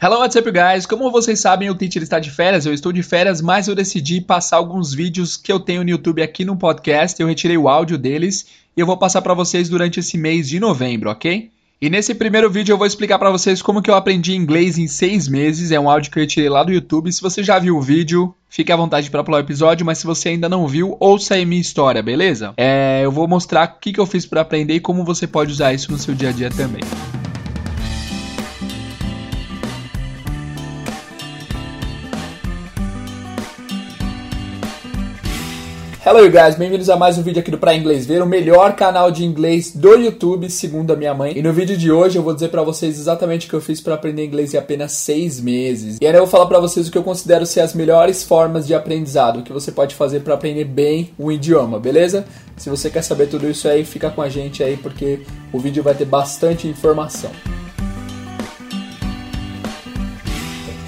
Hello, what's up, guys? Como vocês sabem, o Teacher está de férias, eu estou de férias, mas eu decidi passar alguns vídeos que eu tenho no YouTube aqui no podcast. Eu retirei o áudio deles e eu vou passar para vocês durante esse mês de novembro, ok? E nesse primeiro vídeo eu vou explicar para vocês como que eu aprendi inglês em seis meses. É um áudio que eu retirei lá do YouTube. Se você já viu o vídeo, fique à vontade para pular o episódio, mas se você ainda não viu, ouça aí minha história, beleza? É, eu vou mostrar o que, que eu fiz para aprender e como você pode usar isso no seu dia a dia também. Hello you guys, bem-vindos a mais um vídeo aqui do Pra Inglês Ver, o melhor canal de inglês do YouTube, segundo a minha mãe. E no vídeo de hoje eu vou dizer para vocês exatamente o que eu fiz para aprender inglês em apenas seis meses. E eu vou falar para vocês o que eu considero ser as melhores formas de aprendizado, o que você pode fazer para aprender bem um idioma, beleza? Se você quer saber tudo isso aí, fica com a gente aí porque o vídeo vai ter bastante informação.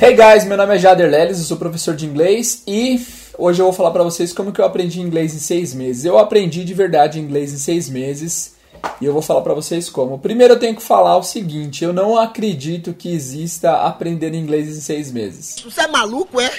Hey guys, meu nome é Jader Leles, eu sou professor de inglês e Hoje eu vou falar para vocês como que eu aprendi inglês em seis meses. Eu aprendi de verdade inglês em seis meses e eu vou falar para vocês como. Primeiro eu tenho que falar o seguinte: eu não acredito que exista aprender inglês em seis meses. Você é maluco, é?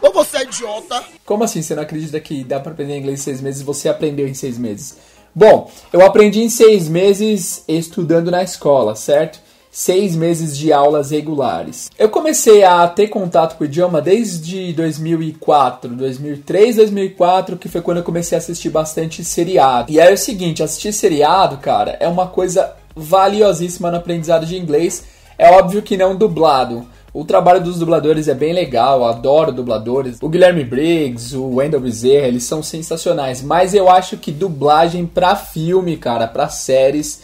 Ou você é idiota? Como assim você não acredita que dá para aprender inglês em seis meses e você aprendeu em seis meses? Bom, eu aprendi em seis meses estudando na escola, certo? Seis meses de aulas regulares. Eu comecei a ter contato com o idioma desde 2004, 2003, 2004, que foi quando eu comecei a assistir bastante seriado. E aí é o seguinte, assistir seriado, cara, é uma coisa valiosíssima no aprendizado de inglês. É óbvio que não dublado. O trabalho dos dubladores é bem legal, adoro dubladores. O Guilherme Briggs, o Wendell Bezerra, eles são sensacionais. Mas eu acho que dublagem pra filme, cara, pra séries,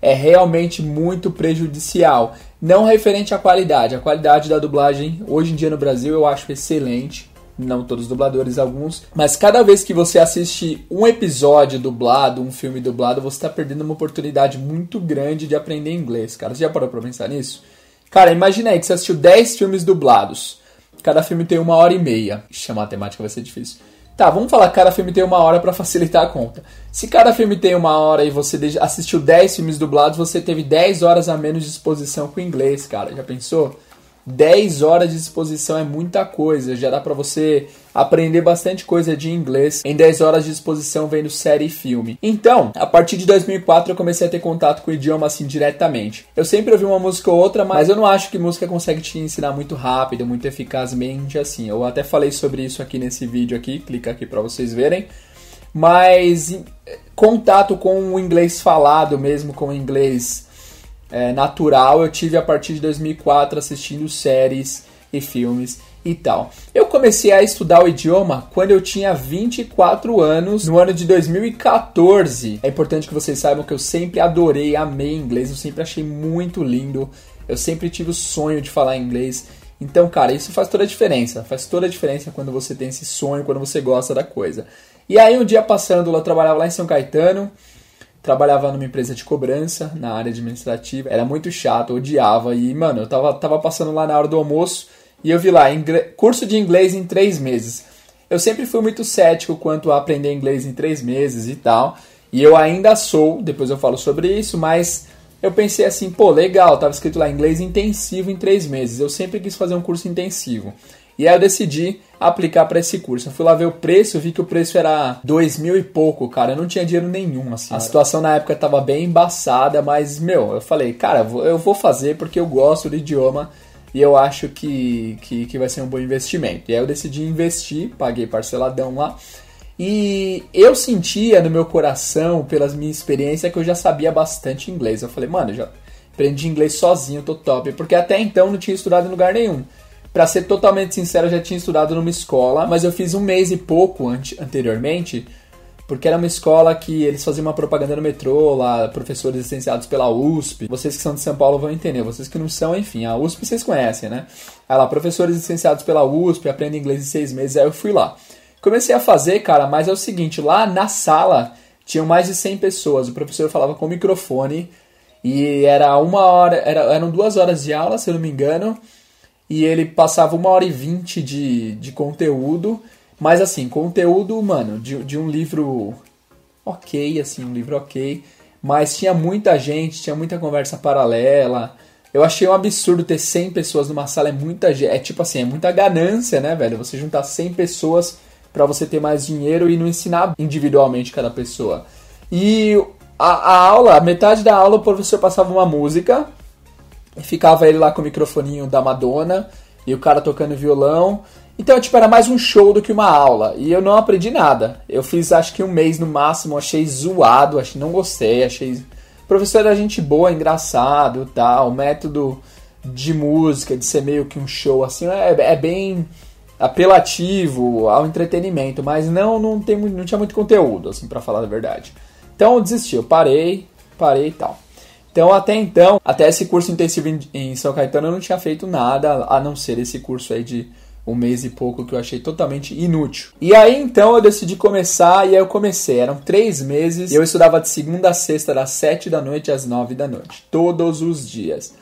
é realmente muito prejudicial. Não referente à qualidade. A qualidade da dublagem hoje em dia no Brasil eu acho excelente. Não todos os dubladores, alguns. Mas cada vez que você assiste um episódio dublado, um filme dublado, você está perdendo uma oportunidade muito grande de aprender inglês, cara. Você já parou pra pensar nisso? Cara, imagina aí que você assistiu 10 filmes dublados. Cada filme tem uma hora e meia. Ixi, a matemática vai ser difícil. Tá, vamos falar que cada filme tem uma hora para facilitar a conta. Se cada filme tem uma hora e você assistiu 10 filmes dublados, você teve 10 horas a menos de exposição com o inglês, cara. Já pensou? 10 horas de exposição é muita coisa, já dá para você aprender bastante coisa de inglês em 10 horas de exposição vendo série e filme. Então, a partir de 2004 eu comecei a ter contato com o idioma assim diretamente. Eu sempre ouvi uma música ou outra, mas eu não acho que música consegue te ensinar muito rápido, muito eficazmente assim. Eu até falei sobre isso aqui nesse vídeo aqui, clica aqui para vocês verem. Mas contato com o inglês falado mesmo, com o inglês é, natural eu tive a partir de 2004 assistindo séries e filmes e tal. Eu comecei a estudar o idioma quando eu tinha 24 anos, no ano de 2014. É importante que vocês saibam que eu sempre adorei, amei inglês, eu sempre achei muito lindo. Eu sempre tive o sonho de falar inglês. Então, cara, isso faz toda a diferença. Faz toda a diferença quando você tem esse sonho, quando você gosta da coisa. E aí, um dia passando, eu trabalhava lá em São Caetano trabalhava numa empresa de cobrança na área administrativa. Era muito chato, odiava. E, mano, eu tava, tava passando lá na hora do almoço e eu vi lá, curso de inglês em três meses. Eu sempre fui muito cético quanto a aprender inglês em três meses e tal. E eu ainda sou, depois eu falo sobre isso, mas eu pensei assim, pô, legal, tava escrito lá inglês intensivo em três meses. Eu sempre quis fazer um curso intensivo. E aí eu decidi aplicar para esse curso. Eu fui lá ver o preço, vi que o preço era dois mil e pouco, cara. Eu não tinha dinheiro nenhum, assim. A situação na época tava bem embaçada, mas, meu, eu falei, cara, eu vou fazer porque eu gosto do idioma e eu acho que, que, que vai ser um bom investimento. E aí eu decidi investir, paguei parceladão lá. E eu sentia no meu coração, pelas minhas experiências, que eu já sabia bastante inglês. Eu falei, mano, eu já aprendi inglês sozinho, tô top. Porque até então não tinha estudado em lugar nenhum. Para ser totalmente sincero, eu já tinha estudado numa escola, mas eu fiz um mês e pouco anteriormente, porque era uma escola que eles faziam uma propaganda no metrô, lá, professores licenciados pela USP. Vocês que são de São Paulo vão entender, vocês que não são, enfim, a USP vocês conhecem, né? Aí lá, professores licenciados pela USP, aprendem inglês em seis meses, aí eu fui lá. Comecei a fazer, cara, mas é o seguinte, lá na sala tinham mais de 100 pessoas, o professor falava com o microfone e era uma hora, era, eram duas horas de aula, se eu não me engano, e ele passava uma hora e vinte de, de conteúdo, mas assim, conteúdo, mano, de, de um livro ok, assim, um livro ok, mas tinha muita gente, tinha muita conversa paralela, Eu achei um absurdo ter 100 pessoas numa sala, é muita é tipo assim, é muita ganância, né, velho? Você juntar 100 pessoas para você ter mais dinheiro e não ensinar individualmente cada pessoa. E a, a, aula, metade da aula o professor passava uma música, ficava ele lá com o microfoninho da Madonna e o cara tocando violão. Então, tipo, era mais um show do que uma aula. E eu não aprendi nada. Eu fiz acho que um mês no máximo, achei zoado, achei não gostei, achei professor era gente boa, engraçado, tal, o método de música, de ser meio que um show assim, é, é bem apelativo ao entretenimento, mas não não tem não tinha muito conteúdo assim para falar a verdade. Então eu desisti, eu parei, parei e tal. Então até então, até esse curso intensivo em São Caetano eu não tinha feito nada a não ser esse curso aí de um mês e pouco que eu achei totalmente inútil. E aí então eu decidi começar e aí eu comecei. Eram três meses e eu estudava de segunda a sexta, das sete da noite às nove da noite, todos os dias.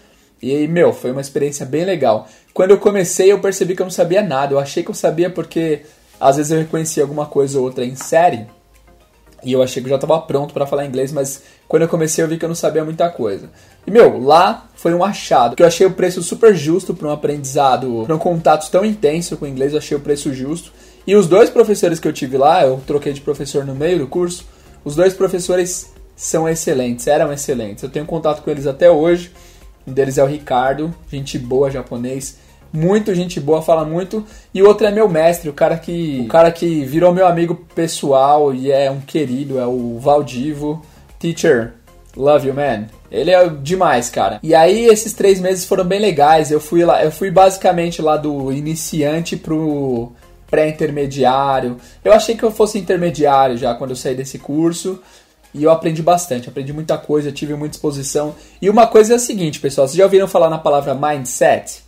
E aí, meu, foi uma experiência bem legal. Quando eu comecei, eu percebi que eu não sabia nada. Eu achei que eu sabia porque às vezes eu reconhecia alguma coisa ou outra em série. E eu achei que eu já estava pronto para falar inglês, mas quando eu comecei eu vi que eu não sabia muita coisa. E meu, lá foi um achado, que eu achei o preço super justo para um aprendizado, para um contato tão intenso com o inglês, eu achei o preço justo. E os dois professores que eu tive lá, eu troquei de professor no meio do curso, os dois professores são excelentes, eram excelentes. Eu tenho contato com eles até hoje. Um deles é o Ricardo, gente boa, japonês, muito gente boa, fala muito. E o outro é meu mestre, o cara que, o cara que virou meu amigo pessoal e é um querido, é o Valdivo. Teacher, love you, man. Ele é demais, cara. E aí esses três meses foram bem legais. Eu fui lá, eu fui basicamente lá do iniciante pro pré-intermediário. Eu achei que eu fosse intermediário já quando eu saí desse curso. E eu aprendi bastante, aprendi muita coisa, tive muita exposição. E uma coisa é a seguinte, pessoal, vocês já ouviram falar na palavra mindset?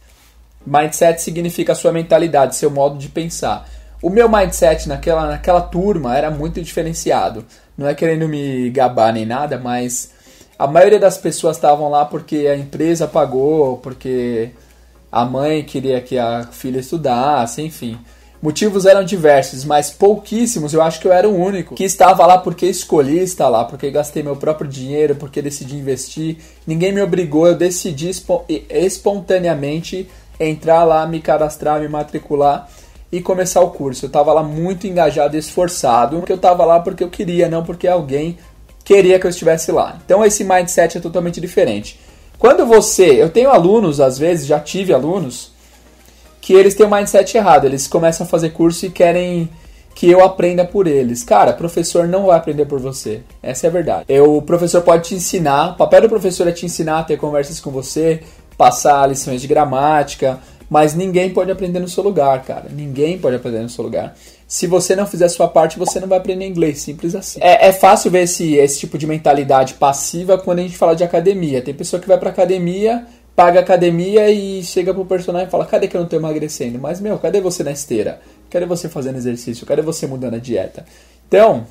Mindset significa sua mentalidade, seu modo de pensar. O meu mindset naquela, naquela turma era muito diferenciado. Não é querendo me gabar nem nada, mas a maioria das pessoas estavam lá porque a empresa pagou, porque a mãe queria que a filha estudasse, enfim. Motivos eram diversos, mas pouquíssimos. Eu acho que eu era o único que estava lá porque escolhi estar lá, porque gastei meu próprio dinheiro, porque decidi investir. Ninguém me obrigou, eu decidi espontaneamente entrar lá, me cadastrar, me matricular e começar o curso. Eu estava lá muito engajado e esforçado, porque eu estava lá porque eu queria, não porque alguém queria que eu estivesse lá. Então esse mindset é totalmente diferente. Quando você, eu tenho alunos às vezes, já tive alunos que eles têm o um mindset errado, eles começam a fazer curso e querem que eu aprenda por eles. Cara, professor não vai aprender por você. Essa é a verdade. Eu, o professor pode te ensinar, o papel do professor é te ensinar a ter conversas com você, passar lições de gramática, mas ninguém pode aprender no seu lugar, cara. Ninguém pode aprender no seu lugar. Se você não fizer a sua parte, você não vai aprender inglês. Simples assim. É, é fácil ver esse, esse tipo de mentalidade passiva quando a gente fala de academia. Tem pessoa que vai pra academia, paga academia e chega pro personagem e fala: cadê que eu não tô emagrecendo? Mas, meu, cadê você na esteira? Cadê você fazendo exercício? Cadê você mudando a dieta? Então,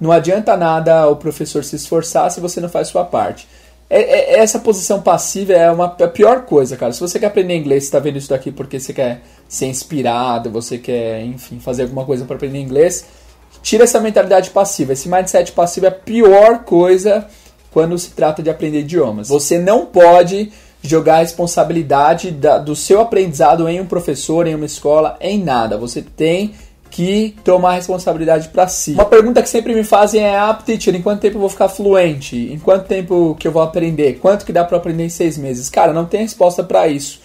não adianta nada o professor se esforçar se você não faz sua parte. É, é, essa posição passiva é uma, a pior coisa, cara. Se você quer aprender inglês, você está vendo isso daqui porque você quer ser inspirado, você quer, enfim, fazer alguma coisa para aprender inglês, tira essa mentalidade passiva. Esse mindset passivo é a pior coisa quando se trata de aprender idiomas. Você não pode jogar a responsabilidade da, do seu aprendizado em um professor, em uma escola, em nada. Você tem que tomar responsabilidade para si. Uma pergunta que sempre me fazem é: ah, teacher, em quanto tempo eu vou ficar fluente? Em quanto tempo que eu vou aprender? Quanto que dá para aprender em seis meses? Cara, não tem resposta para isso.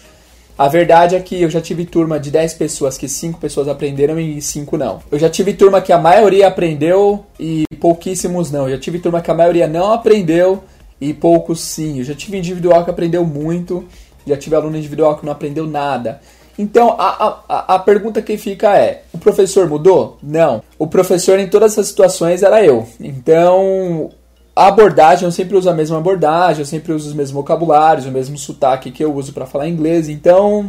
A verdade é que eu já tive turma de 10 pessoas que 5 pessoas aprenderam e 5 não. Eu já tive turma que a maioria aprendeu e pouquíssimos não. Eu já tive turma que a maioria não aprendeu e poucos sim. Eu já tive individual que aprendeu muito, já tive aluno individual que não aprendeu nada. Então a, a, a pergunta que fica é: o professor mudou? Não. O professor em todas essas situações era eu. Então a abordagem, eu sempre uso a mesma abordagem, eu sempre uso os mesmos vocabulários, o mesmo sotaque que eu uso para falar inglês. Então,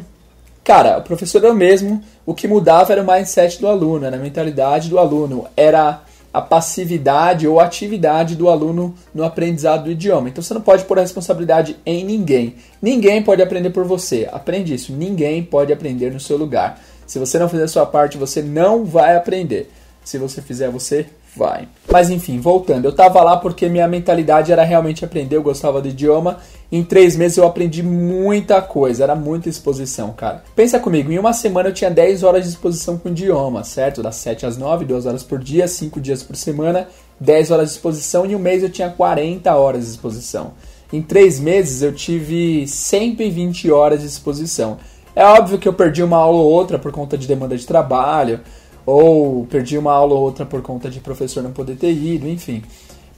cara, o professor era o mesmo. O que mudava era o mindset do aluno, era a mentalidade do aluno, era a passividade ou atividade do aluno no aprendizado do idioma. Então você não pode pôr a responsabilidade em ninguém. Ninguém pode aprender por você. Aprende isso. Ninguém pode aprender no seu lugar. Se você não fizer a sua parte, você não vai aprender. Se você fizer, você vai. Mas enfim, voltando. Eu tava lá porque minha mentalidade era realmente aprender, eu gostava do idioma. Em três meses eu aprendi muita coisa, era muita exposição, cara. Pensa comigo, em uma semana eu tinha 10 horas de exposição com idioma, certo? Das 7 às 9, 2 horas por dia, 5 dias por semana, 10 horas de exposição. E um mês eu tinha 40 horas de exposição. Em três meses eu tive 120 horas de exposição. É óbvio que eu perdi uma aula ou outra por conta de demanda de trabalho, ou perdi uma aula ou outra por conta de professor não poder ter ido, enfim.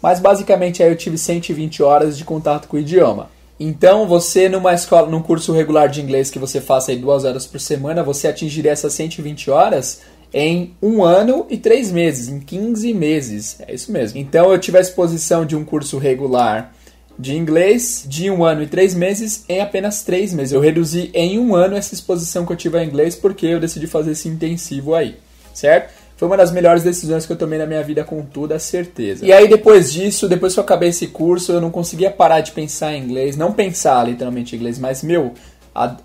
Mas basicamente aí eu tive 120 horas de contato com o idioma. Então, você numa escola, num curso regular de inglês que você faça aí duas horas por semana, você atingiria essas 120 horas em um ano e três meses, em 15 meses. É isso mesmo. Então, eu tive a exposição de um curso regular de inglês de um ano e três meses em apenas três meses. Eu reduzi em um ano essa exposição que eu tive a inglês porque eu decidi fazer esse intensivo aí certo? Foi uma das melhores decisões que eu tomei na minha vida com toda certeza. E aí depois disso, depois que eu acabei esse curso, eu não conseguia parar de pensar em inglês, não pensar literalmente em inglês, mas meu, a,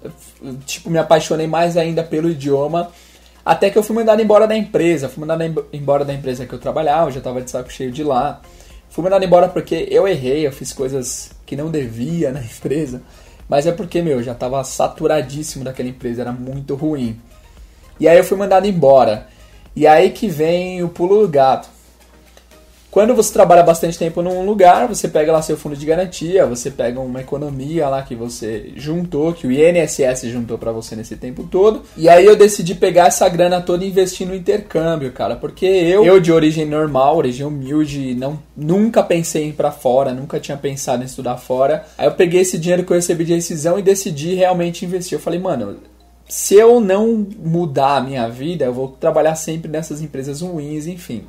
tipo me apaixonei mais ainda pelo idioma. Até que eu fui mandado embora da empresa, fui mandado embora da empresa que eu trabalhava, eu já estava de saco cheio de lá. Fui mandado embora porque eu errei, eu fiz coisas que não devia na empresa. Mas é porque, meu, eu já estava saturadíssimo daquela empresa, era muito ruim. E aí eu fui mandado embora. E aí que vem o pulo do gato. Quando você trabalha bastante tempo num lugar, você pega lá seu fundo de garantia, você pega uma economia lá que você juntou, que o INSS juntou para você nesse tempo todo. E aí eu decidi pegar essa grana toda e investir no intercâmbio, cara, porque eu, eu de origem normal, origem humilde, não nunca pensei em ir para fora, nunca tinha pensado em estudar fora. Aí eu peguei esse dinheiro que eu recebi de rescisão e decidi realmente investir. Eu falei, mano, se eu não mudar a minha vida, eu vou trabalhar sempre nessas empresas ruins, enfim.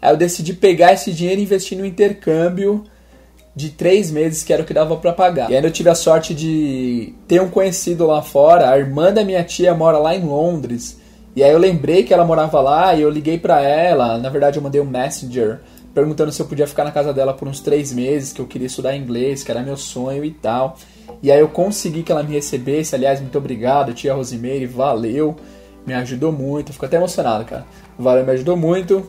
Aí eu decidi pegar esse dinheiro e investir no intercâmbio de três meses, que era o que dava para pagar. E ainda eu tive a sorte de ter um conhecido lá fora, a irmã da minha tia mora lá em Londres. E aí eu lembrei que ela morava lá e eu liguei para ela. Na verdade, eu mandei um messenger perguntando se eu podia ficar na casa dela por uns três meses, que eu queria estudar inglês, que era meu sonho e tal. E aí eu consegui que ela me recebesse. Aliás, muito obrigado, tia Rosimeire, valeu. Me ajudou muito. Fico até emocionado, cara. Valeu, me ajudou muito.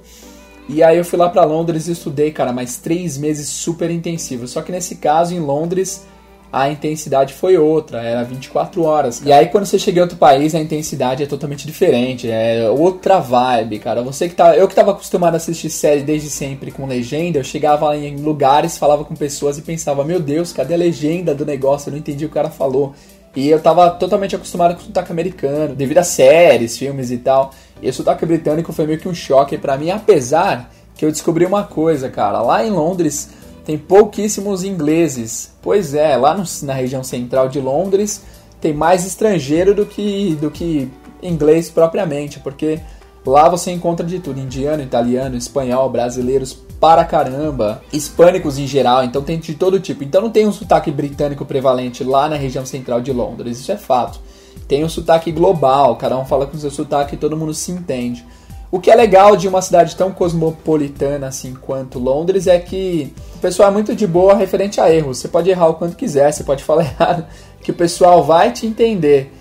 E aí eu fui lá para Londres e estudei, cara, mais três meses super intensivos. Só que nesse caso, em Londres, a intensidade foi outra, era 24 horas. Cara. E aí quando você chega em outro país, a intensidade é totalmente diferente, é outra vibe, cara. Você que tá, eu que tava acostumado a assistir série desde sempre com legenda, eu chegava em lugares, falava com pessoas e pensava: "Meu Deus, cadê a legenda do negócio? Eu não entendi o que o cara falou". E eu tava totalmente acostumado com o sotaque americano, devido a séries, filmes e tal. E o sotaque britânico foi meio que um choque para mim, apesar que eu descobri uma coisa, cara. Lá em Londres, tem pouquíssimos ingleses. Pois é, lá no, na região central de Londres tem mais estrangeiro do que, do que inglês propriamente, porque lá você encontra de tudo: indiano, italiano, espanhol, brasileiros para caramba, hispânicos em geral, então tem de todo tipo. Então não tem um sotaque britânico prevalente lá na região central de Londres, isso é fato. Tem um sotaque global, cada um fala com seu sotaque e todo mundo se entende. O que é legal de uma cidade tão cosmopolitana assim quanto Londres é que pessoal é muito de boa referente a erros. Você pode errar o quanto quiser, você pode falar errado, que o pessoal vai te entender.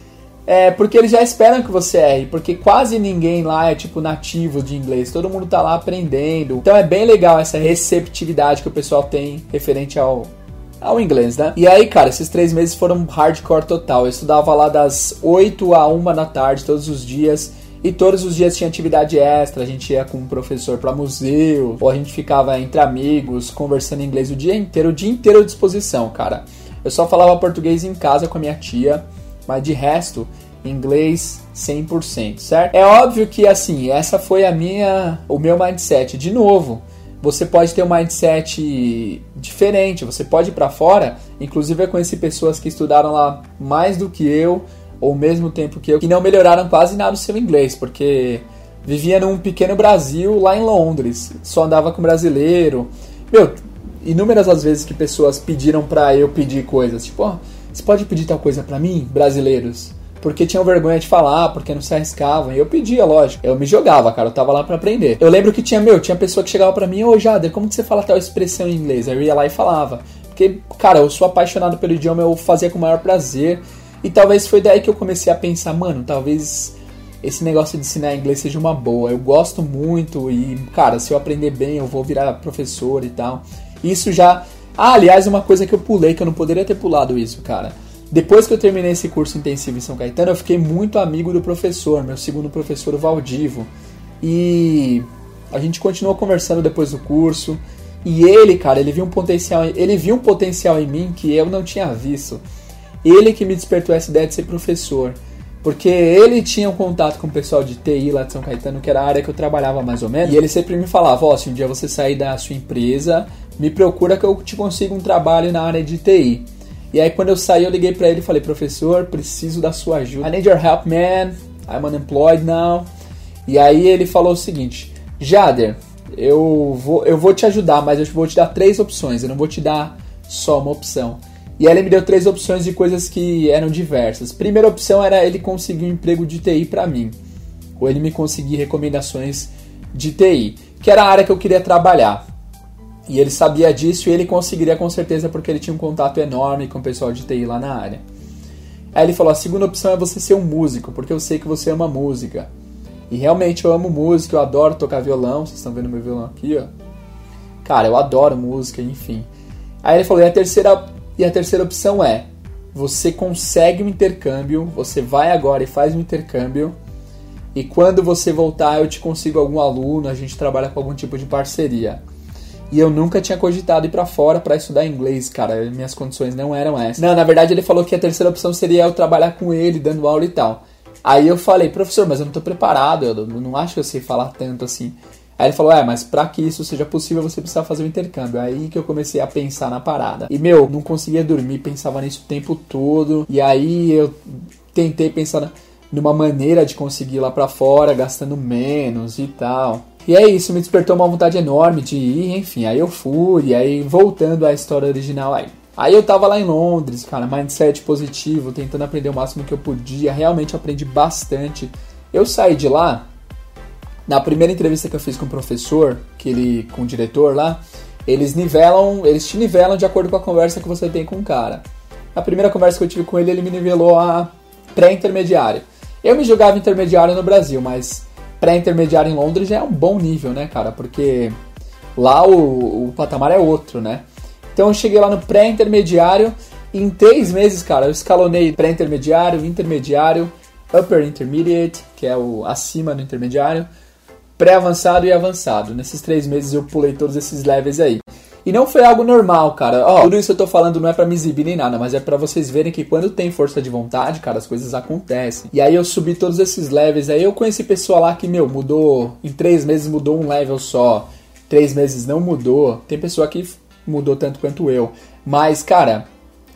É porque eles já esperam que você erre, porque quase ninguém lá é tipo nativo de inglês, todo mundo tá lá aprendendo. Então é bem legal essa receptividade que o pessoal tem referente ao, ao inglês, né? E aí, cara, esses três meses foram hardcore total. Eu estudava lá das 8 a 1 da tarde todos os dias. E todos os dias tinha atividade extra, a gente ia com um professor para museu, ou a gente ficava entre amigos, conversando inglês o dia inteiro, o dia inteiro à disposição, cara. Eu só falava português em casa com a minha tia, mas de resto, inglês 100%, certo? É óbvio que assim, essa foi a minha, o meu mindset. De novo, você pode ter um mindset diferente, você pode ir para fora, inclusive eu conheci pessoas que estudaram lá mais do que eu, ou mesmo tempo que eu, que não melhoraram quase nada o seu inglês, porque vivia num pequeno Brasil lá em Londres, só andava com brasileiro. Meu, inúmeras as vezes que pessoas pediram pra eu pedir coisas, tipo, ó, oh, você pode pedir tal coisa pra mim, brasileiros? Porque tinham vergonha de falar, porque não se arriscavam. E eu pedia, lógico. Eu me jogava, cara. Eu tava lá para aprender. Eu lembro que tinha, meu, tinha pessoa que chegava para mim, ô Jader, como que você fala tal expressão em inglês? Aí eu ia lá e falava. Porque, cara, eu sou apaixonado pelo idioma, eu fazia com o maior prazer. E talvez foi daí que eu comecei a pensar, mano, talvez esse negócio de ensinar inglês seja uma boa. Eu gosto muito e, cara, se eu aprender bem, eu vou virar professor e tal. Isso já. Ah, aliás, uma coisa que eu pulei, que eu não poderia ter pulado isso, cara. Depois que eu terminei esse curso intensivo em São Caetano, eu fiquei muito amigo do professor, meu segundo professor, o Valdivo. E a gente continuou conversando depois do curso. E ele, cara, ele viu um potencial, ele viu um potencial em mim que eu não tinha visto. Ele que me despertou essa ideia de ser professor. Porque ele tinha um contato com o pessoal de TI lá de São Caetano, que era a área que eu trabalhava mais ou menos. E ele sempre me falava: Ó, oh, se um dia você sair da sua empresa, me procura que eu te consigo um trabalho na área de TI. E aí, quando eu saí, eu liguei para ele e falei: Professor, preciso da sua ajuda. I need your help, man. I'm unemployed now. E aí, ele falou o seguinte: Jader, eu vou, eu vou te ajudar, mas eu vou te dar três opções. Eu não vou te dar só uma opção. E ele me deu três opções de coisas que eram diversas. Primeira opção era ele conseguir um emprego de TI para mim, ou ele me conseguir recomendações de TI, que era a área que eu queria trabalhar. E ele sabia disso e ele conseguiria com certeza porque ele tinha um contato enorme com o pessoal de TI lá na área. Aí ele falou: a segunda opção é você ser um músico, porque eu sei que você ama música. E realmente eu amo música, eu adoro tocar violão. Vocês estão vendo meu violão aqui, ó. Cara, eu adoro música, enfim. Aí ele falou: e a terceira e a terceira opção é: você consegue um intercâmbio, você vai agora e faz um intercâmbio, e quando você voltar eu te consigo algum aluno, a gente trabalha com algum tipo de parceria. E eu nunca tinha cogitado ir para fora para estudar inglês, cara. Minhas condições não eram essas. Não, na verdade ele falou que a terceira opção seria eu trabalhar com ele, dando aula e tal. Aí eu falei, professor, mas eu não tô preparado, eu não acho que eu sei falar tanto assim. Aí ele falou: É, mas para que isso seja possível, você precisa fazer o um intercâmbio. Aí que eu comecei a pensar na parada. E meu, não conseguia dormir, pensava nisso o tempo todo. E aí eu tentei pensar numa maneira de conseguir ir lá para fora, gastando menos e tal. E é isso, me despertou uma vontade enorme de ir, enfim, aí eu fui, e aí voltando à história original aí. Aí eu tava lá em Londres, cara, mindset positivo, tentando aprender o máximo que eu podia, realmente aprendi bastante. Eu saí de lá na primeira entrevista que eu fiz com o professor, que ele, com o diretor lá, eles nivelam, eles te nivelam de acordo com a conversa que você tem com o cara. Na primeira conversa que eu tive com ele, ele me nivelou a pré-intermediário. Eu me jogava intermediário no Brasil, mas pré-intermediário em Londres já é um bom nível, né, cara? Porque lá o, o patamar é outro, né? Então eu cheguei lá no pré-intermediário e em três meses, cara, eu escalonei pré-intermediário, intermediário, upper intermediate, que é o acima do intermediário, pré-avançado e avançado. Nesses três meses eu pulei todos esses levels aí. E não foi algo normal, cara. Ó, tudo isso eu tô falando não é para me exibir nem nada, mas é para vocês verem que quando tem força de vontade, cara, as coisas acontecem. E aí eu subi todos esses levels, aí eu conheci pessoa lá que, meu, mudou, em três meses mudou um level só, três meses não mudou. Tem pessoa que mudou tanto quanto eu. Mas, cara,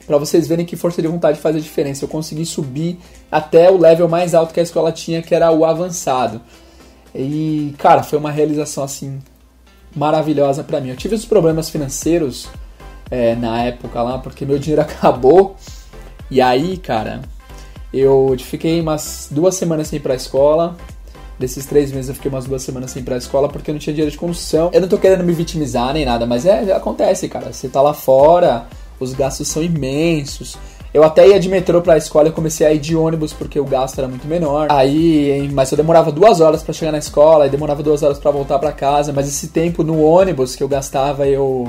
para vocês verem que força de vontade faz a diferença. Eu consegui subir até o level mais alto que a escola tinha, que era o avançado. E, cara, foi uma realização assim maravilhosa para mim. Eu tive os problemas financeiros é, na época lá, porque meu dinheiro acabou. E aí, cara, eu fiquei umas duas semanas sem ir pra escola. Desses três meses eu fiquei umas duas semanas sem ir pra escola porque eu não tinha dinheiro de condução. Eu não tô querendo me vitimizar nem nada, mas é, acontece, cara. Você tá lá fora, os gastos são imensos. Eu até ia de metrô pra escola, eu comecei a ir de ônibus porque o gasto era muito menor. Aí, mas eu demorava duas horas para chegar na escola, e demorava duas horas para voltar para casa. Mas esse tempo no ônibus que eu gastava, eu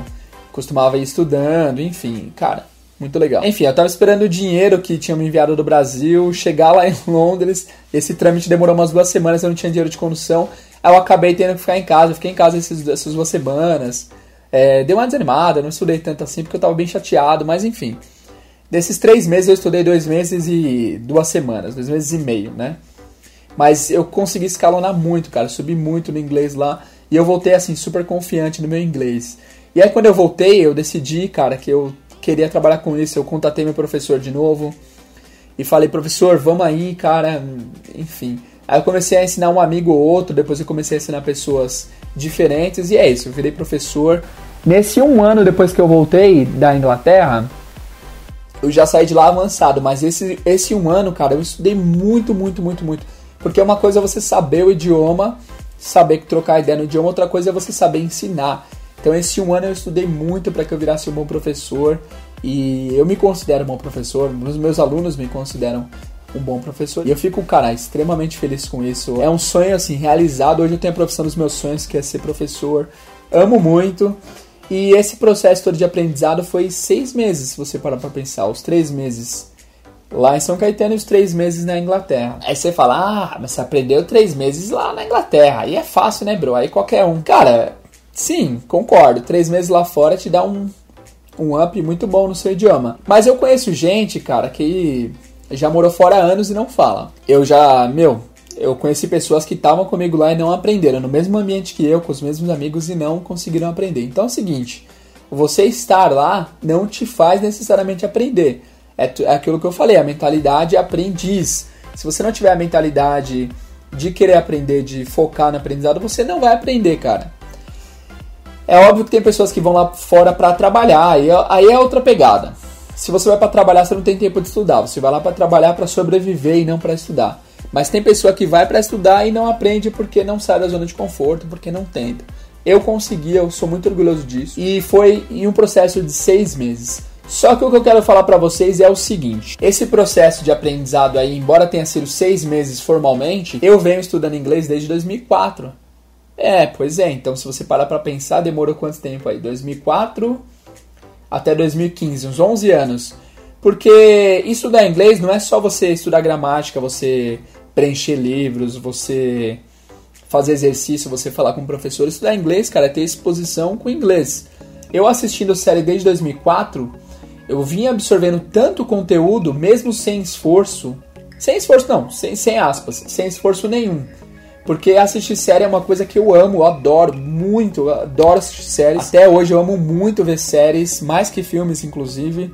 costumava ir estudando, enfim, cara, muito legal. Enfim, eu tava esperando o dinheiro que tinham me enviado do Brasil, chegar lá em Londres. Esse trâmite demorou umas duas semanas, eu não tinha dinheiro de condução. Aí eu acabei tendo que ficar em casa. Eu fiquei em casa esses, essas duas semanas. É, deu uma desanimada, não estudei tanto assim porque eu tava bem chateado, mas enfim. Desses três meses eu estudei dois meses e duas semanas, dois meses e meio, né? Mas eu consegui escalonar muito, cara, subi muito no inglês lá e eu voltei assim super confiante no meu inglês. E aí quando eu voltei, eu decidi, cara, que eu queria trabalhar com isso. Eu contatei meu professor de novo e falei, professor, vamos aí, cara, enfim. Aí eu comecei a ensinar um amigo ou outro, depois eu comecei a ensinar pessoas diferentes e é isso, eu virei professor. Nesse um ano depois que eu voltei da Inglaterra, eu já saí de lá avançado, mas esse, esse um ano, cara, eu estudei muito, muito, muito, muito. Porque uma coisa é você saber o idioma, saber trocar ideia no idioma, outra coisa é você saber ensinar. Então esse um ano eu estudei muito para que eu virasse um bom professor e eu me considero um bom professor, os meus alunos me consideram um bom professor. E eu fico, cara, extremamente feliz com isso. É um sonho, assim, realizado. Hoje eu tenho a profissão dos meus sonhos, que é ser professor. Amo muito. E esse processo todo de aprendizado foi seis meses, se você parar pra pensar. Os três meses lá em São Caetano e os três meses na Inglaterra. Aí você fala, ah, mas você aprendeu três meses lá na Inglaterra. Aí é fácil, né, bro? Aí qualquer um. Cara, sim, concordo. Três meses lá fora te dá um, um up muito bom no seu idioma. Mas eu conheço gente, cara, que já morou fora há anos e não fala. Eu já, meu, eu conheci pessoas que estavam comigo lá e não aprenderam, no mesmo ambiente que eu, com os mesmos amigos e não conseguiram aprender. Então é o seguinte, você estar lá não te faz necessariamente aprender. É, é aquilo que eu falei, a mentalidade aprendiz. Se você não tiver a mentalidade de querer aprender, de focar no aprendizado, você não vai aprender, cara. É óbvio que tem pessoas que vão lá fora para trabalhar, aí, aí é outra pegada. Se você vai para trabalhar, você não tem tempo de estudar. Você vai lá para trabalhar para sobreviver e não para estudar. Mas tem pessoa que vai para estudar e não aprende porque não sai da zona de conforto, porque não tenta. Eu consegui, eu sou muito orgulhoso disso. E foi em um processo de seis meses. Só que o que eu quero falar para vocês é o seguinte: esse processo de aprendizado aí, embora tenha sido seis meses formalmente, eu venho estudando inglês desde 2004. É, pois é. Então, se você parar para pensar, demorou quanto tempo aí? 2004 até 2015, uns 11 anos. Porque estudar inglês não é só você estudar gramática, você preencher livros, você fazer exercício, você falar com o professor. Estudar inglês, cara, é ter exposição com inglês. Eu assistindo a série desde 2004, eu vim absorvendo tanto conteúdo, mesmo sem esforço. Sem esforço não, sem, sem aspas, sem esforço nenhum. Porque assistir série é uma coisa que eu amo, eu adoro muito, eu adoro assistir séries. Até hoje eu amo muito ver séries, mais que filmes, inclusive.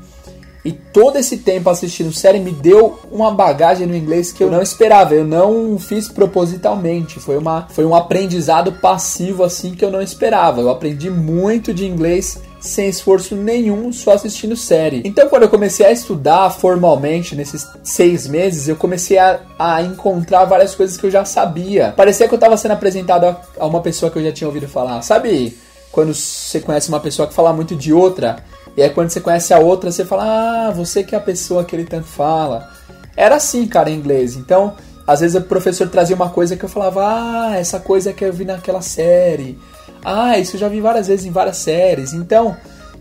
E todo esse tempo assistindo série me deu uma bagagem no inglês que eu não esperava. Eu não fiz propositalmente. Foi, uma, foi um aprendizado passivo assim que eu não esperava. Eu aprendi muito de inglês sem esforço nenhum, só assistindo série. Então, quando eu comecei a estudar formalmente nesses seis meses, eu comecei a, a encontrar várias coisas que eu já sabia. Parecia que eu estava sendo apresentado a, a uma pessoa que eu já tinha ouvido falar. Sabe quando você conhece uma pessoa que fala muito de outra? E aí quando você conhece a outra, você fala, ah, você que é a pessoa que ele tanto fala. Era assim, cara, em inglês. Então, às vezes o professor trazia uma coisa que eu falava, ah, essa coisa que eu vi naquela série. Ah, isso eu já vi várias vezes em várias séries. Então,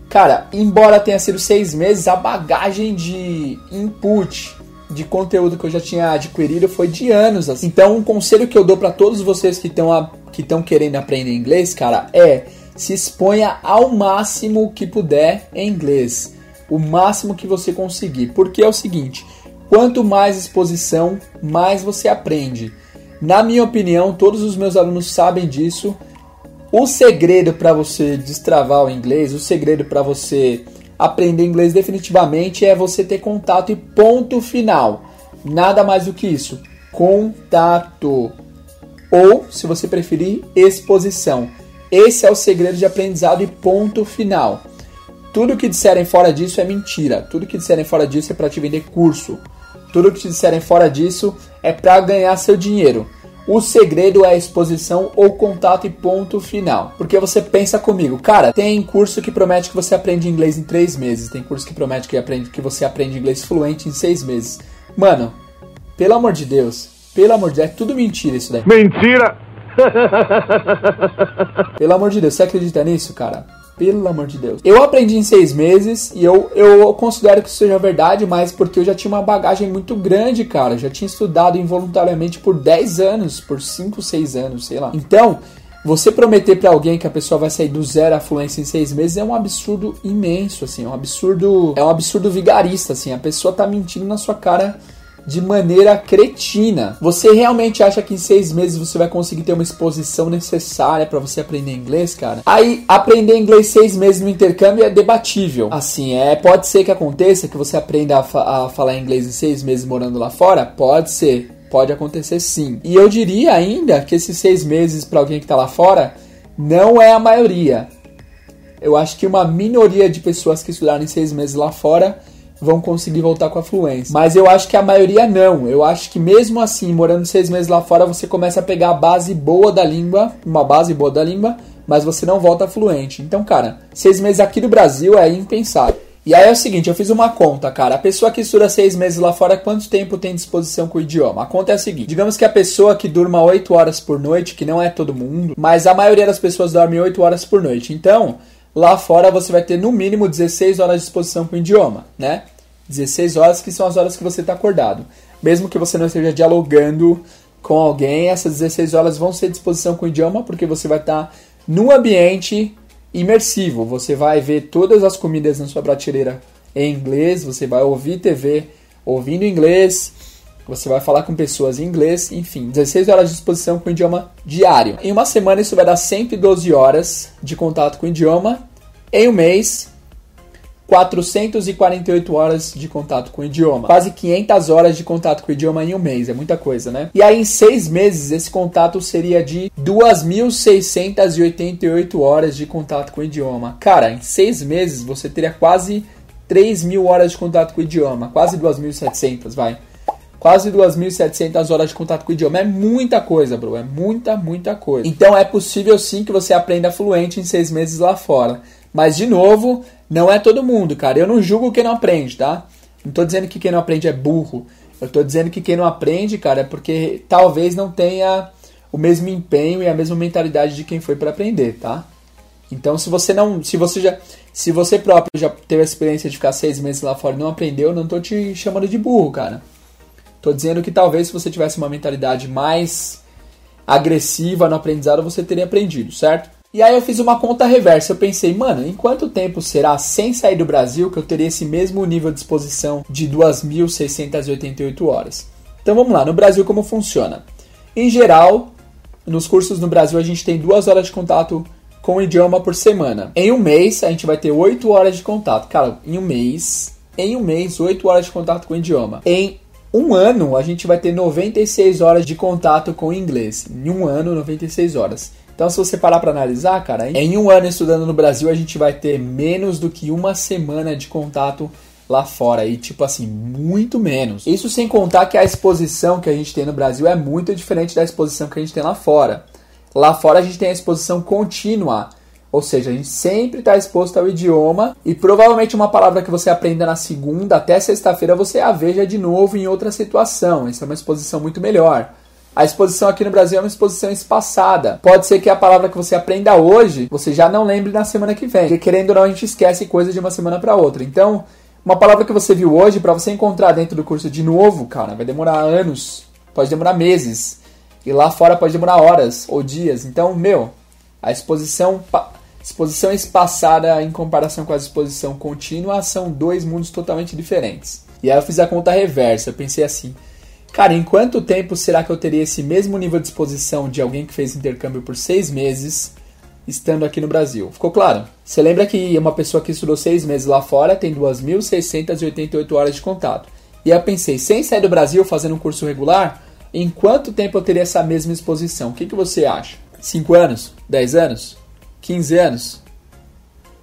cara, embora tenha sido seis meses, a bagagem de input, de conteúdo que eu já tinha adquirido foi de anos. Assim. Então, um conselho que eu dou para todos vocês que estão que estão querendo aprender inglês, cara, é se exponha ao máximo que puder em inglês, o máximo que você conseguir. Porque é o seguinte, quanto mais exposição, mais você aprende. Na minha opinião, todos os meus alunos sabem disso. O segredo para você destravar o inglês, o segredo para você aprender inglês definitivamente é você ter contato e ponto final. Nada mais do que isso. Contato. Ou, se você preferir, exposição. Esse é o segredo de aprendizado e ponto final. Tudo que disserem fora disso é mentira. Tudo que disserem fora disso é para te vender curso. Tudo que te disserem fora disso é para ganhar seu dinheiro. O segredo é a exposição ou contato e ponto final. Porque você pensa comigo, cara, tem curso que promete que você aprende inglês em três meses, tem curso que promete que, aprende, que você aprende inglês fluente em seis meses. Mano, pelo amor de Deus, pelo amor de Deus, é tudo mentira isso daí. Mentira! pelo amor de Deus, você acredita nisso, cara? Pelo amor de Deus. Eu aprendi em seis meses e eu, eu considero que isso seja verdade, mas porque eu já tinha uma bagagem muito grande, cara. Já tinha estudado involuntariamente por 10 anos, por 5, 6 anos, sei lá. Então, você prometer para alguém que a pessoa vai sair do zero à fluência em seis meses é um absurdo imenso, assim, é um absurdo, é um absurdo vigarista, assim, a pessoa tá mentindo na sua cara de maneira cretina. Você realmente acha que em seis meses você vai conseguir ter uma exposição necessária para você aprender inglês, cara? Aí, aprender inglês seis meses no intercâmbio é debatível. Assim, é pode ser que aconteça que você aprenda a, fa a falar inglês em seis meses morando lá fora? Pode ser. Pode acontecer sim. E eu diria ainda que esses seis meses para alguém que está lá fora não é a maioria. Eu acho que uma minoria de pessoas que estudaram em seis meses lá fora vão conseguir voltar com a fluência. Mas eu acho que a maioria não. Eu acho que mesmo assim, morando seis meses lá fora, você começa a pegar a base boa da língua, uma base boa da língua, mas você não volta fluente. Então, cara, seis meses aqui do Brasil é impensável. E aí é o seguinte, eu fiz uma conta, cara. A pessoa que estuda seis meses lá fora, quanto tempo tem disposição com o idioma? A conta é a seguinte: digamos que a pessoa que durma 8 horas por noite, que não é todo mundo, mas a maioria das pessoas dorme 8 horas por noite. Então, lá fora você vai ter no mínimo 16 horas de disposição com o idioma, né? 16 horas que são as horas que você está acordado. Mesmo que você não esteja dialogando com alguém, essas 16 horas vão ser disposição com o idioma, porque você vai estar tá num ambiente imersivo. Você vai ver todas as comidas na sua prateleira em inglês, você vai ouvir TV ouvindo inglês, você vai falar com pessoas em inglês, enfim, 16 horas de exposição com o idioma diário. Em uma semana isso vai dar 112 horas de contato com o idioma. Em um mês, 448 horas de contato com o idioma. Quase 500 horas de contato com o idioma em um mês. É muita coisa, né? E aí, em seis meses, esse contato seria de 2.688 horas de contato com o idioma. Cara, em seis meses você teria quase 3 mil horas de contato com o idioma. Quase 2.700, vai. Quase 2.700 horas de contato com o idioma. É muita coisa, bro. É muita, muita coisa. Então é possível sim que você aprenda fluente em seis meses lá fora. Mas, de novo, não é todo mundo, cara. Eu não julgo quem não aprende, tá? Não tô dizendo que quem não aprende é burro. Eu tô dizendo que quem não aprende, cara, é porque talvez não tenha o mesmo empenho e a mesma mentalidade de quem foi para aprender, tá? Então, se você não, se você já, se você próprio já teve a experiência de ficar seis meses lá fora e não aprendeu, não tô te chamando de burro, cara. Tô dizendo que talvez se você tivesse uma mentalidade mais agressiva no aprendizado, você teria aprendido, certo? E aí eu fiz uma conta reversa. Eu pensei, mano, em quanto tempo será sem sair do Brasil que eu teria esse mesmo nível de exposição de 2.688 horas? Então vamos lá, no Brasil como funciona? Em geral, nos cursos no Brasil a gente tem duas horas de contato com o idioma por semana. Em um mês a gente vai ter 8 horas de contato. Cara, em um mês, em um mês, 8 horas de contato com o idioma. Em um ano a gente vai ter 96 horas de contato com o inglês. Em um ano, 96 horas. Então, se você parar para analisar, cara, em um ano estudando no Brasil, a gente vai ter menos do que uma semana de contato lá fora e tipo assim, muito menos. Isso sem contar que a exposição que a gente tem no Brasil é muito diferente da exposição que a gente tem lá fora. Lá fora a gente tem a exposição contínua, ou seja, a gente sempre está exposto ao idioma e provavelmente uma palavra que você aprenda na segunda até sexta-feira você a veja de novo em outra situação. Isso é uma exposição muito melhor. A exposição aqui no Brasil é uma exposição espaçada. Pode ser que a palavra que você aprenda hoje, você já não lembre na semana que vem. Porque querendo ou não, a gente esquece coisas de uma semana para outra. Então, uma palavra que você viu hoje, para você encontrar dentro do curso de novo, cara, vai demorar anos, pode demorar meses. E lá fora pode demorar horas ou dias. Então, meu, a exposição exposição espaçada em comparação com a exposição contínua são dois mundos totalmente diferentes. E aí eu fiz a conta reversa, eu pensei assim, Cara, em quanto tempo será que eu teria esse mesmo nível de exposição de alguém que fez intercâmbio por seis meses estando aqui no Brasil? Ficou claro? Você lembra que uma pessoa que estudou seis meses lá fora tem 2.688 horas de contato. E eu pensei, sem sair do Brasil fazendo um curso regular, em quanto tempo eu teria essa mesma exposição? O que, que você acha? 5 anos? 10 anos? 15 anos?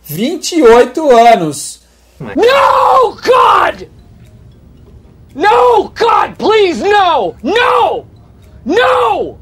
28 anos! No, God! No! God, please, no! No! No!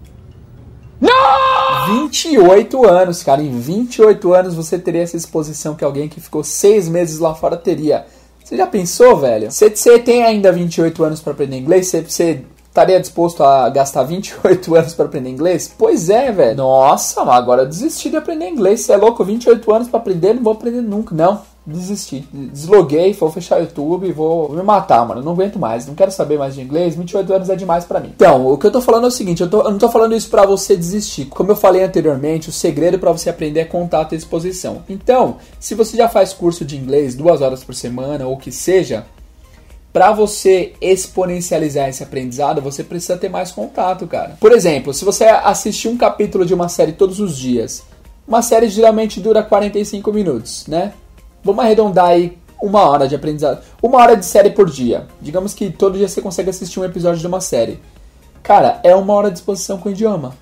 No! 28 anos, cara. Em 28 anos você teria essa exposição que alguém que ficou 6 meses lá fora teria. Você já pensou, velho? Você, você tem ainda 28 anos para aprender inglês? Você, você estaria disposto a gastar 28 anos para aprender inglês? Pois é, velho. Nossa, agora eu desisti de aprender inglês. Você é louco? 28 anos para aprender? Não vou aprender nunca. Não desisti. Desloguei, vou fechar o YouTube, vou me matar, mano. Não aguento mais, não quero saber mais de inglês. 28 anos é demais para mim. Então, o que eu tô falando é o seguinte: eu, tô, eu não tô falando isso para você desistir. Como eu falei anteriormente, o segredo para você aprender é contato e exposição. Então, se você já faz curso de inglês duas horas por semana ou o que seja, para você exponencializar esse aprendizado, você precisa ter mais contato, cara. Por exemplo, se você assistir um capítulo de uma série todos os dias, uma série geralmente dura 45 minutos, né? Vamos arredondar aí uma hora de aprendizado. Uma hora de série por dia. Digamos que todo dia você consegue assistir um episódio de uma série. Cara, é uma hora de exposição com o idioma.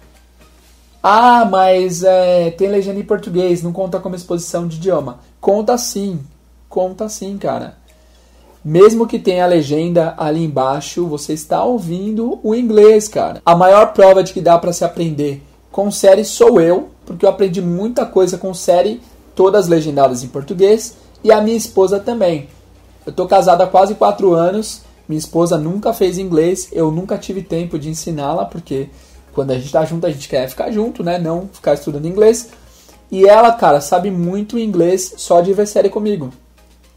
Ah, mas é, tem legenda em português, não conta como exposição de idioma. Conta sim, conta sim, cara. Mesmo que tenha a legenda ali embaixo, você está ouvindo o inglês, cara. A maior prova de que dá para se aprender com série sou eu, porque eu aprendi muita coisa com série todas legendadas em português, e a minha esposa também. Eu tô casado há quase 4 anos, minha esposa nunca fez inglês, eu nunca tive tempo de ensiná-la, porque quando a gente tá junto, a gente quer ficar junto, né? Não ficar estudando inglês. E ela, cara, sabe muito inglês só de ver série comigo.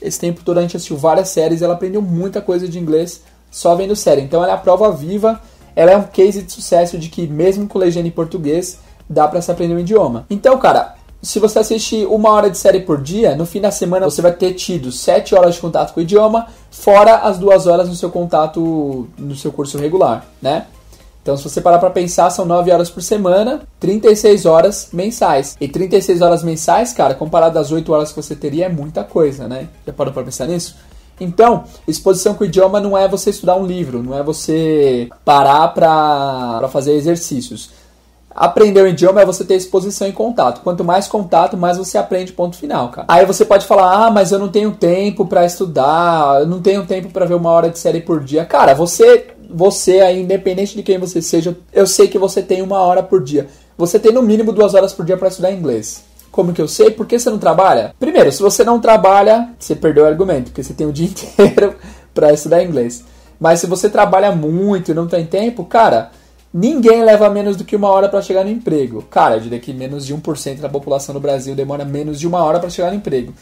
Esse tempo todo a gente assistiu várias séries ela aprendeu muita coisa de inglês só vendo série. Então ela é a prova viva, ela é um case de sucesso de que mesmo com legenda em português, dá para se aprender um idioma. Então, cara, se você assistir uma hora de série por dia, no fim da semana você vai ter tido 7 horas de contato com o idioma, fora as duas horas no seu contato no seu curso regular, né? Então, se você parar para pensar, são 9 horas por semana, 36 horas mensais. E 36 horas mensais, cara, comparado às 8 horas que você teria, é muita coisa, né? Já parou para pensar nisso? Então, exposição com o idioma não é você estudar um livro, não é você parar para fazer exercícios. Aprender o idioma é você ter exposição e contato. Quanto mais contato, mais você aprende, ponto final, cara. Aí você pode falar: "Ah, mas eu não tenho tempo para estudar, eu não tenho tempo para ver uma hora de série por dia". Cara, você você aí, independente de quem você seja, eu sei que você tem uma hora por dia. Você tem no mínimo duas horas por dia para estudar inglês. Como que eu sei? Por que você não trabalha? Primeiro, se você não trabalha, você perdeu o argumento, porque você tem o dia inteiro para estudar inglês. Mas se você trabalha muito e não tem tempo, cara, ninguém leva menos do que uma hora para chegar no emprego. Cara, eu diria que menos de 1% da população do Brasil demora menos de uma hora para chegar no emprego.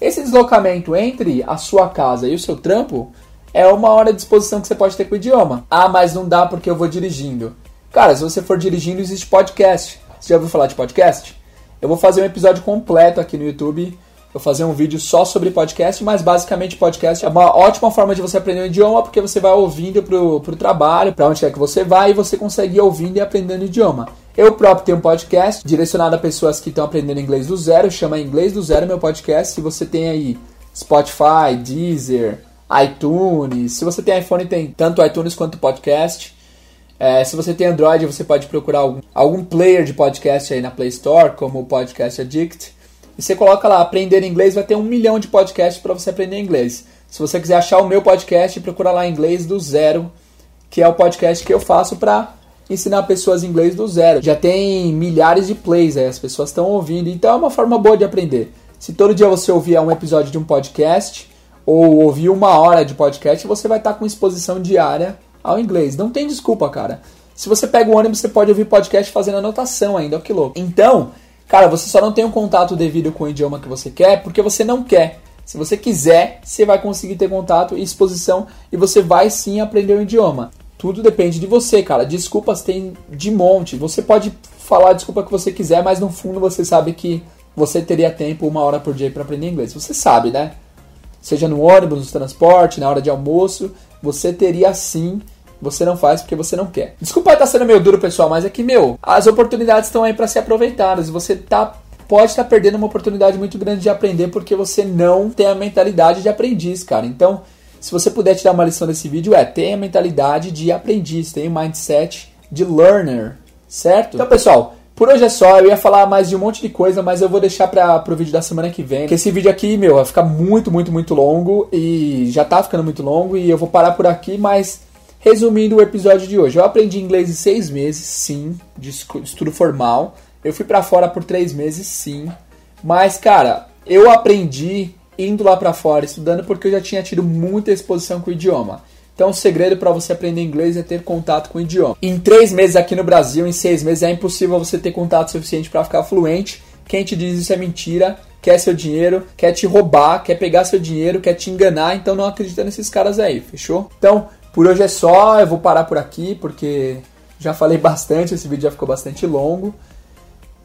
Esse deslocamento entre a sua casa e o seu trampo é uma hora de disposição que você pode ter com o idioma. Ah, mas não dá porque eu vou dirigindo. Cara, se você for dirigindo, existe podcast. Você já ouviu falar de podcast? Eu vou fazer um episódio completo aqui no YouTube. Vou fazer um vídeo só sobre podcast, mas basicamente podcast é uma ótima forma de você aprender um idioma, porque você vai ouvindo pro, pro trabalho, para onde quer que você vai, e você consegue ir ouvindo e aprendendo idioma. Eu próprio tenho um podcast direcionado a pessoas que estão aprendendo inglês do zero, chama Inglês do Zero meu podcast. Se você tem aí Spotify, Deezer, iTunes. Se você tem iPhone, tem tanto iTunes quanto podcast. É, se você tem Android, você pode procurar algum, algum player de podcast aí na Play Store, como o Podcast Addict. E você coloca lá, aprender inglês, vai ter um milhão de podcasts para você aprender inglês. Se você quiser achar o meu podcast, procura lá inglês do zero, que é o podcast que eu faço para ensinar pessoas inglês do zero. Já tem milhares de plays aí, as pessoas estão ouvindo, então é uma forma boa de aprender. Se todo dia você ouvir um episódio de um podcast, ou ouvir uma hora de podcast, você vai estar com exposição diária ao inglês. Não tem desculpa, cara. Se você pega o ônibus, você pode ouvir podcast fazendo anotação ainda, olha que louco. Então, cara, você só não tem um contato devido com o idioma que você quer porque você não quer. Se você quiser, você vai conseguir ter contato e exposição e você vai sim aprender o idioma. Tudo depende de você, cara. Desculpas tem de monte. Você pode falar a desculpa que você quiser, mas no fundo você sabe que você teria tempo uma hora por dia para aprender inglês. Você sabe, né? Seja no ônibus, no transporte, na hora de almoço, você teria sim. Você não faz porque você não quer. Desculpa estar sendo meio duro, pessoal, mas é que, meu, as oportunidades estão aí para ser aproveitadas. Você tá pode estar perdendo uma oportunidade muito grande de aprender porque você não tem a mentalidade de aprendiz, cara. Então, se você puder tirar uma lição desse vídeo, é tenha a mentalidade de aprendiz, tenha o mindset de learner, certo? Então, pessoal, por hoje é só, eu ia falar mais de um monte de coisa, mas eu vou deixar para pro vídeo da semana que vem. Porque esse vídeo aqui, meu, vai ficar muito, muito, muito longo e já tá ficando muito longo e eu vou parar por aqui, mas resumindo o episódio de hoje. Eu aprendi inglês em seis meses, sim, de estudo formal. Eu fui para fora por três meses, sim. Mas, cara, eu aprendi indo lá para fora, estudando, porque eu já tinha tido muita exposição com o idioma. Então, o segredo para você aprender inglês é ter contato com o idioma. Em três meses aqui no Brasil, em seis meses, é impossível você ter contato suficiente para ficar fluente. Quem te diz isso é mentira, quer seu dinheiro, quer te roubar, quer pegar seu dinheiro, quer te enganar. Então, não acredita nesses caras aí, fechou? Então, por hoje é só. Eu vou parar por aqui porque já falei bastante. Esse vídeo já ficou bastante longo.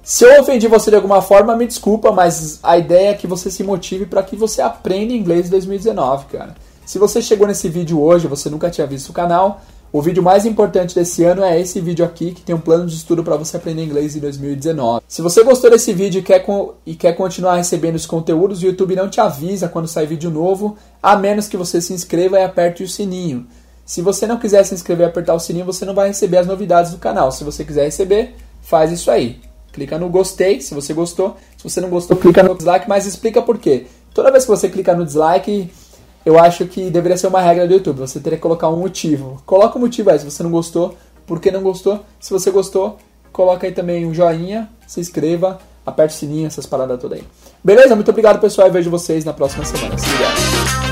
Se eu ofendi você de alguma forma, me desculpa, mas a ideia é que você se motive para que você aprenda inglês em 2019, cara. Se você chegou nesse vídeo hoje, você nunca tinha visto o canal, o vídeo mais importante desse ano é esse vídeo aqui, que tem um plano de estudo para você aprender inglês em 2019. Se você gostou desse vídeo e quer, e quer continuar recebendo os conteúdos, o YouTube não te avisa quando sai vídeo novo, a menos que você se inscreva e aperte o sininho. Se você não quiser se inscrever e apertar o sininho, você não vai receber as novidades do canal. Se você quiser receber, faz isso aí. Clica no gostei, se você gostou. Se você não gostou, clica no dislike, mas explica por quê. Toda vez que você clica no dislike, eu acho que deveria ser uma regra do YouTube. Você teria que colocar um motivo. Coloca o motivo aí, se você não gostou, por que não gostou. Se você gostou, coloca aí também um joinha, se inscreva, Aperte o sininho, essas paradas todas aí. Beleza? Muito obrigado, pessoal, e vejo vocês na próxima semana. Se.